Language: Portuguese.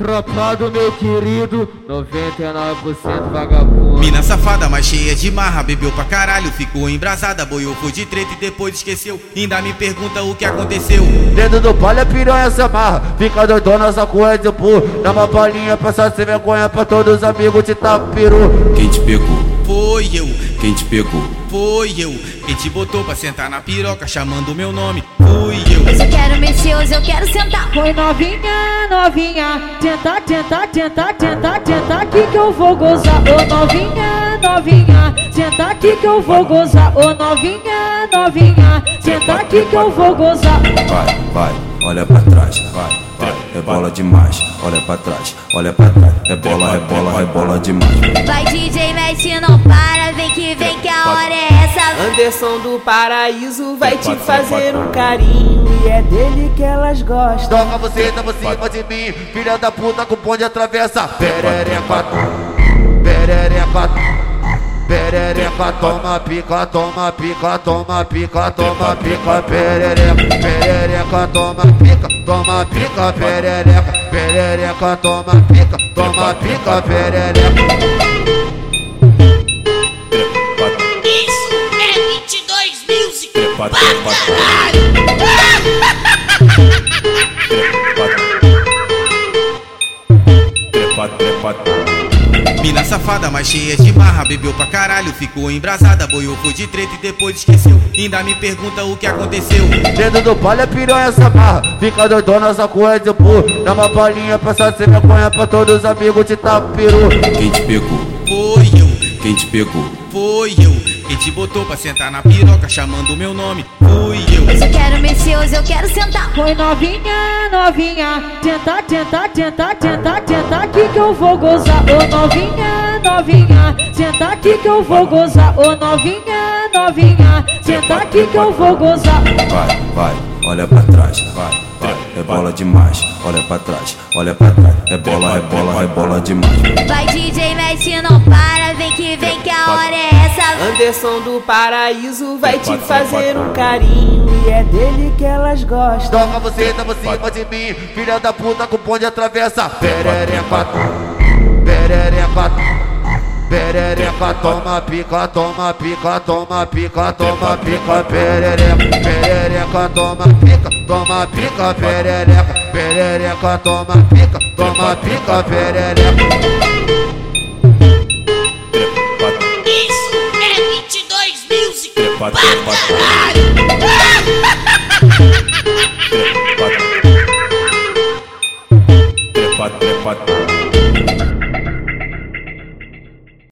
Tropa do meu querido, 99% vagabundo. Mina safada, mas cheia de marra, bebeu pra caralho, ficou embrasada, boiou, foi de treta e depois esqueceu. Ainda me pergunta o que aconteceu. Dedo do palha, piranha se amarra, fica doidona, só com de pu. Dá uma palhinha pra só sem vergonha pra todos os amigos de tapiru. Quem te pegou? Foi eu. Quem te pegou? Foi eu. Quem te botou pra sentar na piroca chamando meu nome? Fui eu. Eu quero mexer, hoje eu quero sentar. Foi novinha, novinha, tenta, tenta, tenta, tenta, tenta aqui que eu vou gozar. Ô novinha, novinha, tenta aqui que eu vou gozar. Ô novinha, novinha, tenta aqui que eu vou gozar. Vai, vai, olha pra trás, vai, vai, é bola demais, olha pra trás, olha pra trás, é bola, é bola, é bola demais. Vai DJ, mexe, Anderson do Paraíso vai te fazer um carinho e é dele que elas gostam. Toca você, tá por cima de mim, filha da puta com ponte atravessa. Perereca, perereca, perereca, toma pica, toma pica, toma pica, toma pica, perereca, perereca, toma pica, toma pica, perereca, perereca, toma pica, toma pica, perereca. Mina safada, mas cheia de marra, bebeu pra caralho, ficou embrasada, boiou, foi de treta e depois esqueceu. Ainda me pergunta o que aconteceu. Dedo do palha, piranha se amarra, fica doidona, só com de pu. Dá uma palhinha pra sem vergonha pra todos os amigos de tapiru. Quem te pegou? Foi eu. Quem te pegou? Foi eu. Quem te botou pra sentar na piroca chamando meu nome? Fui eu. Eu quero mexer, eu quero sentar. Foi novinha, novinha, tenta, tenta, tenta, tenta, tenta aqui que eu vou gozar. Ô novinha, novinha, tenta aqui que eu vou gozar. Ô novinha, novinha, tenta aqui que eu vou gozar. Vai, vai, olha pra trás, vai, vai, é bola demais, olha pra trás, olha pra trás, é bola, é bola, é bola demais. Vai DJ, Anderson do Paraíso vai te fazer um carinho e é dele que elas gostam. Toca você, tá por cima de mim, filha da puta com ponte atravessa. Perereca, perereca, perereca, toma pica, toma pica, toma pica, toma pica, perereca, perereca, toma pica, toma pica, perereca, perereca, toma pica, toma pica, perereca. Trepa, trepa, trepa, trepa, trepa.